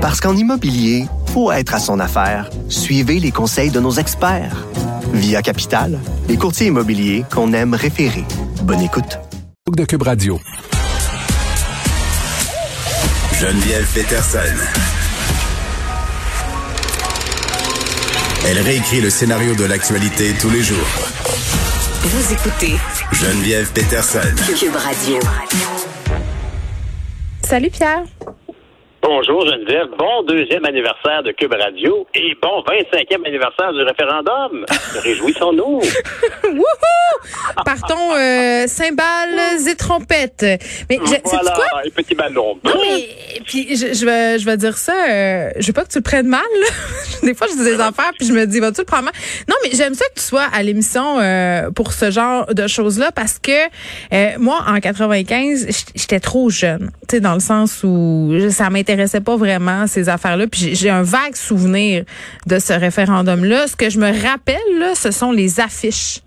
Parce qu'en immobilier, faut être à son affaire. Suivez les conseils de nos experts. Via Capital, les courtiers immobiliers qu'on aime référer. Bonne écoute. de Cube Radio. Geneviève Peterson. Elle réécrit le scénario de l'actualité tous les jours. Vous écoutez Geneviève Peterson. Cube Radio. Salut Pierre. Bonjour Geneviève, bon deuxième anniversaire de Cube Radio et bon 25e anniversaire du référendum. Réjouissons-nous. Wouhou! Partons euh, cymbales et trompettes. Mais je, voilà, quoi? un petit ballon. Non, mais puis je, je vais je vais dire ça. Euh, je veux pas que tu le prennes mal. des fois, je dis des affaires puis je me dis vas-tu le prendre mal? Non, mais j'aime ça que tu sois à l'émission euh, pour ce genre de choses là parce que euh, moi en 95, j- j'étais trop jeune. Tu sais dans le sens où ça m'intéressait pas vraiment ces affaires là. Puis j'ai- un vague souvenir de ce référendum là. Ce que je me rappelle là, ce sont les affiches.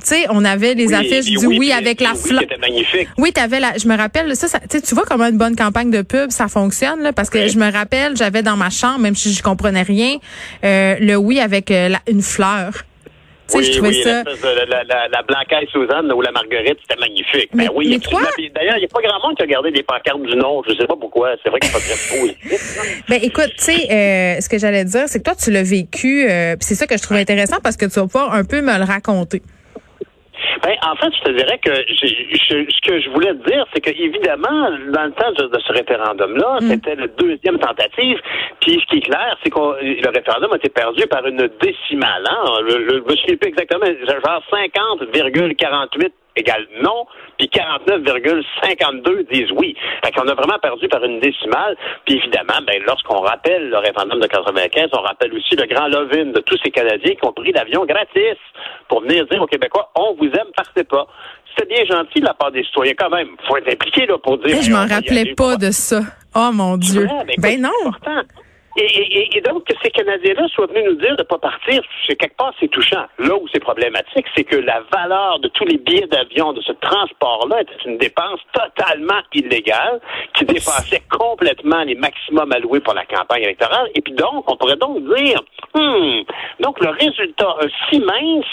Tu sais, on avait les Oui, affiches du oui, avec la oui, fleur. C'était magnifique. Oui, t'avais la. Je me rappelle ça. ça tu vois comment une bonne campagne de pub ça fonctionne là, parce que je me rappelle, j'avais dans ma chambre, même si je comprenais rien, euh, le oui avec euh, la- une fleur. Tu sais, Oui, je trouvais oui, ça. de- La, la, la, Blancaille Suzanne ou la Marguerite, c'était magnifique. Mais- ben oui, mais toi- Puis D'ailleurs, il n'y a pas grand monde qui a gardé des pancartes du nom. Je sais pas pourquoi. C'est vrai qu'il faut très positif. Ben écoute, tu sais, euh, ce que j'allais dire, c'est que toi tu l'as vécu. euh, c'est ça que je trouve intéressant parce que tu vas pouvoir un peu me le raconter. Ben, en fait, je te dirais que je- ce que je voulais te dire, c'est que évidemment, dans le temps de, de ce référendum-là, Mm. c'était la deuxième tentative. Puis ce qui est clair, c'est que le référendum a été perdu par une décimale. Hein? Le, le, je me souviens plus exactement, genre 50,48 égale non, puis 49,52 disent oui. Fait qu'on a vraiment perdu par une décimale. Puis évidemment, ben, lorsqu'on rappelle le référendum de 95, on rappelle aussi le grand Lovin de tous ces Canadiens qui ont pris l'avion gratis pour venir dire aux Québécois, on vous aime, partez pas. C'est bien gentil de la part des citoyens quand même. faut être impliqué là, pour dire... Eh, je m'en rappelais pas de ça. Oh mon Dieu. Ouais, ben, écoute, Ben non. Et, et- et- et donc, que ces Canadiens-là soient venus nous dire de ne pas partir, c'est quelque part, c'est touchant. Là où c'est problématique, c'est que la valeur de tous les billets d'avion, de ce transport-là, était une dépense totalement illégale, qui dépassait complètement les maximums alloués pour la campagne électorale. Et puis donc, on pourrait donc dire, hmm, donc le résultat euh, si mince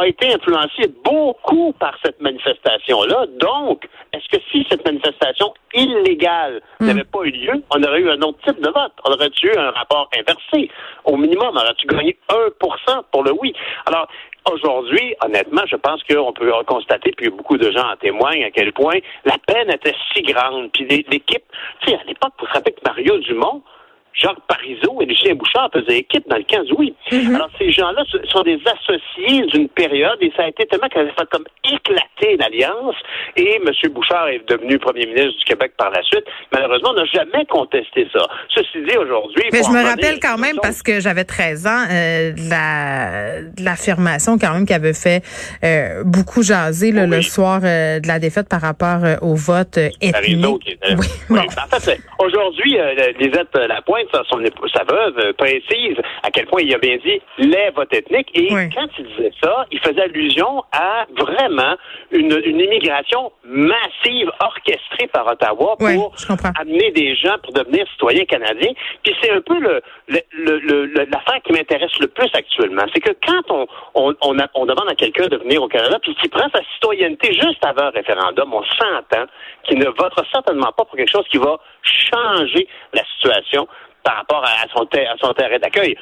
a été influencé beaucoup par cette manifestation-là. Donc, est-ce que si cette manifestation illégale n'avait pas eu lieu, on aurait eu un autre type de vote? On aurait eu un rapport inversé? Au minimum, aurait-tu gagné 1% pour le oui? Alors, Aujourd'hui, honnêtement, je pense qu'on peut constater, puis beaucoup de gens en témoignent, à quel point la peine était si grande. Puis l'é- l'équipe, tu sais, à l'époque, vous rappelez que Mario Dumont, Jacques Parizeau et Lucien Bouchard faisaient équipe dans le 15 oui. Alors, ces gens-là sont des associés d'une période et ça a été tellement qu'elle a fait comme éclater l'alliance et M. Bouchard est devenu premier ministre du Québec par la suite. Malheureusement, on n'a jamais contesté ça. Ceci dit, aujourd'hui... Mais je me rappelle quand même parce que j'avais 13 ans euh, de la de l'affirmation quand même qui avait fait euh, beaucoup jaser là, Oui. le soir euh, de la défaite par rapport euh, au vote euh, Parizeau ethnique. qui était- Oui, Oui, bon. En fait, aujourd'hui, euh, Lisette Sa, son épouse- sa veuve, euh, précise à quel point il a bien dit les votes ethniques. Et Oui. quand il disait ça, il faisait allusion à vraiment une, une immigration massive orchestrée par Ottawa pour amener des gens pour devenir citoyens canadiens. Puis c'est un peu le, le, le- le- le- l'affaire qui m'intéresse le plus actuellement. C'est que quand on, on, on, a- on demande à quelqu'un de venir au Canada, puis qu'il prend sa citoyenneté juste avant un référendum, on s'entend qu'il ne votera certainement pas pour quelque chose qui va changer la situation par rapport à à son, ter- à son terrain d'accueil.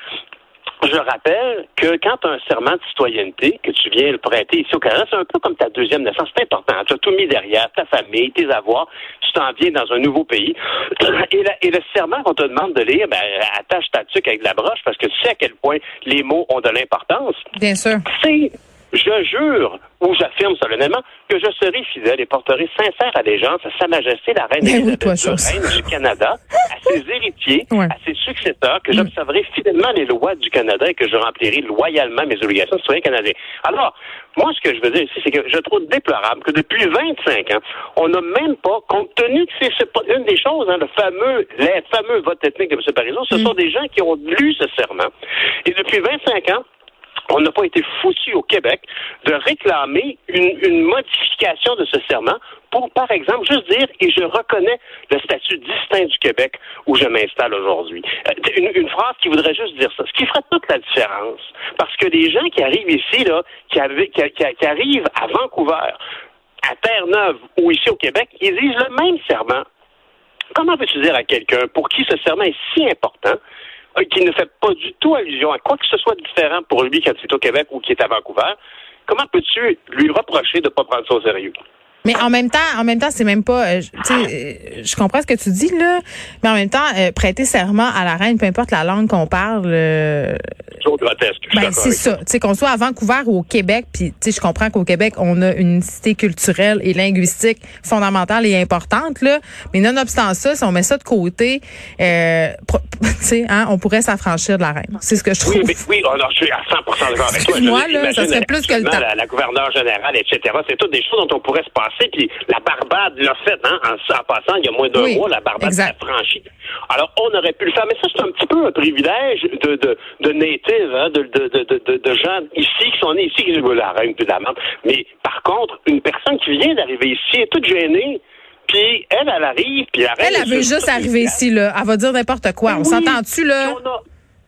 Je rappelle que quand tu as un serment de citoyenneté, que tu viens le prêter ici au Canada, c'est un peu comme ta deuxième naissance. C'est important. Tu as tout mis derrière, ta famille, tes avoirs. Tu t'en viens dans un nouveau pays. Et, la- et le serment qu'on te demande de lire, ben, attache ta tuque avec la broche parce que tu sais à quel point les mots ont de l'importance. Bien sûr. C'est, je jure, ou j'affirme solennellement, que je serai fidèle et porterai sincère allégeance à Sa Majesté la Reine oui, toi. Reine du Canada, à ses héritiers, Ouais. à ses successeurs, que j'observerai fidèlement les lois du Canada et que je remplirai loyalement mes obligations de citoyen canadien. Alors, moi, ce que je veux dire ici, c'est que je trouve déplorable que depuis 25 ans, on n'a même pas, compte tenu que c'est, une des choses, hein, le fameux, les fameux votes ethniques de M. Parizeau, ce sont des gens qui ont lu ce serment. Et depuis 25 ans, on n'a pas été foutu au Québec de réclamer une, modification de ce serment pour, par exemple, juste dire et je reconnais le statut distinct du Québec où je m'installe aujourd'hui. Euh, une, phrase qui voudrait juste dire ça, ce qui ferait toute la différence. Parce que les gens qui arrivent ici, là, qui, arrivent à Vancouver, à Terre-Neuve ou ici au Québec, ils disent le même serment. Comment peux-tu dire à quelqu'un pour qui ce serment est si important qui ne fait pas du tout allusion à quoi que ce soit différent pour lui quand il est au Québec ou qui est à Vancouver, comment peux-tu lui reprocher de ne pas prendre ça au sérieux? Mais en même temps, en même temps, c'est même pas. Euh, tu sais, euh, je comprends ce que tu dis là, mais en même temps, euh, prêter serment à la reine, peu importe la langue qu'on parle. Euh, ben c'est ça. Tu sais qu'on soit à Vancouver ou au Québec, puis tu sais, je comprends qu'au Québec on a une cité culturelle et linguistique fondamentale et importante là, mais nonobstant ça, si on met ça de côté, euh, tu sais, hein, on pourrait s'affranchir de la reine. C'est ce que je trouve. Oui, mais, oui, oh non, je suis à 100% d'accord avec toi. Moi là, ça serait plus que le temps. La, la gouverneure générale, etc. C'est toutes des choses dont on pourrait se passer puis la Barbade l'a fait, hein, en, passant, il y a moins d'un mois, la Barbade s'est franchie. Alors, on aurait pu le faire, mais ça, c'est un petit peu un privilège de, de, de native, hein, de, de, de, de, gens ici, qui sont nés ici, qui disent, la reine, puis la menthe. Mais par contre, une personne qui vient d'arriver ici est toute gênée. Puis elle, elle arrive, puis elle, elle, elle veut juste arriver ici, là. Elle va dire n'importe quoi. on s'entend-tu, là?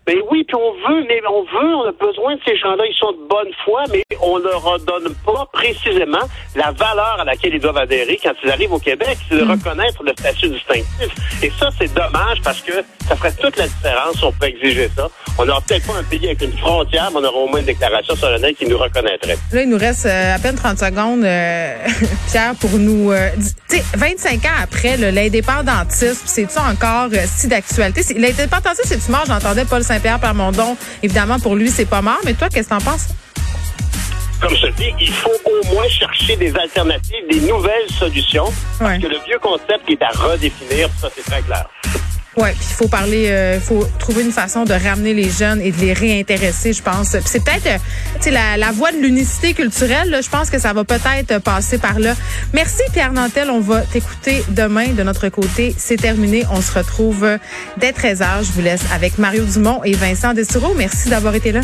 Ben oui, puis on veut, mais on veut, on a besoin de ces gens-là. Ils sont de bonne foi, mais on leur donne pas précisément la valeur à laquelle ils doivent adhérer quand ils arrivent au Québec, c'est de hmm. reconnaître le statut distinctif. Et ça, c'est dommage parce que ça ferait toute la différence si on pouvait exiger ça. On n'aura peut-être pas un pays avec une frontière, mais on aura au moins une déclaration solennelle qui nous reconnaîtrait. Là, il nous reste euh, à peine 30 secondes, euh, Pierre, pour nous... Euh, tu sais, 25 ans après, l'indépendantisme, c'est-tu encore si d'actualité? L'indépendantisme, c'est-tu mort? J'entendais Paul saint Saint-Pierre Plamondon. Évidemment, pour lui, c'est pas mort. Mais toi, qu'est-ce que t'en penses? Comme je te dis, il faut au moins chercher des alternatives, des nouvelles solutions. Parce que le vieux concept est à redéfinir, ça, c'est très clair. Oui, puis il faut parler, il euh, faut trouver une façon de ramener les jeunes et de les réintéresser, je pense. c'est peut-être, euh, la, la voie de l'unicité culturelle. Là, je pense que ça va peut-être passer par là. Merci Pierre Nantel, on va t'écouter demain de notre côté. C'est terminé, on se retrouve dès 13h. Je vous laisse avec Mario Dumont et Vincent Destoureau. Merci d'avoir été là.